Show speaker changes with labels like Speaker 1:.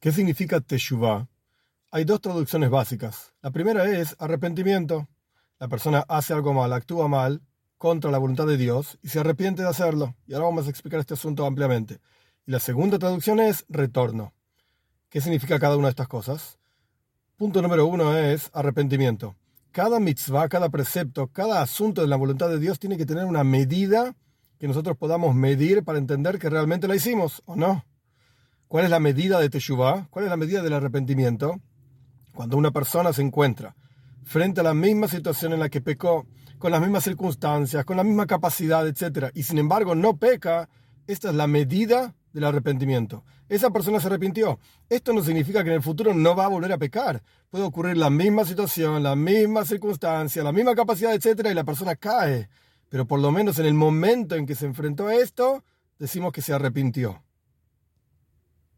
Speaker 1: ¿Qué significa Teshuvah? Hay dos traducciones básicas. La primera es arrepentimiento. La persona hace algo mal, actúa mal contra la voluntad de Dios y se arrepiente de hacerlo. Y ahora vamos a explicar este asunto ampliamente. Y la segunda traducción es retorno. ¿Qué significa cada una de estas cosas? Punto número uno es arrepentimiento. Cada mitzvah, cada precepto, cada asunto de la voluntad de Dios tiene que tener una medida que nosotros podamos medir para entender que realmente la hicimos o no. ¿Cuál es la medida de Teshuvah? ¿Cuál es la medida del arrepentimiento? Cuando una persona se encuentra frente a la misma situación en la que pecó, con las mismas circunstancias, con la misma capacidad, etc., y sin embargo no peca, esta es la medida del arrepentimiento. Esa persona se arrepintió. Esto no significa que en el futuro no va a volver a pecar. Puede ocurrir la misma situación, la misma circunstancia, la misma capacidad, etc., y la persona cae. Pero por lo menos en el momento en que se enfrentó a esto, decimos que se arrepintió.